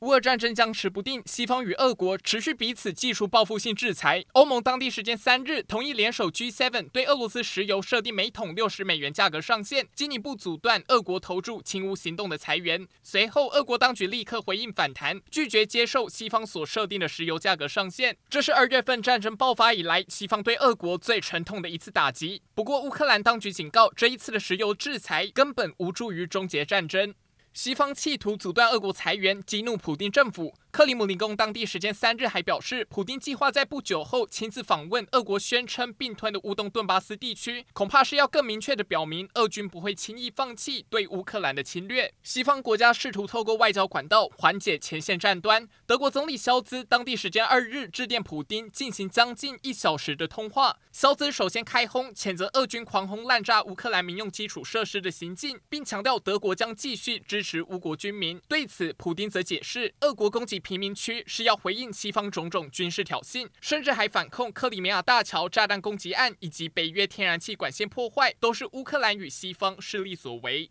乌俄战争僵持不定，西方与俄国持续彼此技术报复性制裁。欧盟当地时间三日同意联手 G7 对俄罗斯石油设定每桶六十美元价格上限，进一步阻断俄国投注亲乌行动的裁员。随后，俄国当局立刻回应反弹，拒绝接受西方所设定的石油价格上限。这是二月份战争爆发以来西方对俄国最沉痛的一次打击。不过，乌克兰当局警告，这一次的石油制裁根本无助于终结战争。西方企图阻断俄国裁员，激怒普丁政府。克里姆林宫当地时间三日还表示，普丁计划在不久后亲自访问俄国宣称并吞的乌东顿巴斯地区，恐怕是要更明确地表明俄军不会轻易放弃对乌克兰的侵略。西方国家试图透过外交管道缓解前线战端。德国总理肖兹当地时间二日致电普丁，进行将近一小时的通话。肖兹首先开轰，谴责俄军狂轰滥炸乌克兰民用基础设施的行径，并强调德国将继续支持乌国军民。对此，普丁则解释，俄国攻击。贫民区是要回应西方种种军事挑衅，甚至还反控克里米亚大桥炸弹攻击案以及北约天然气管线破坏，都是乌克兰与西方势力所为。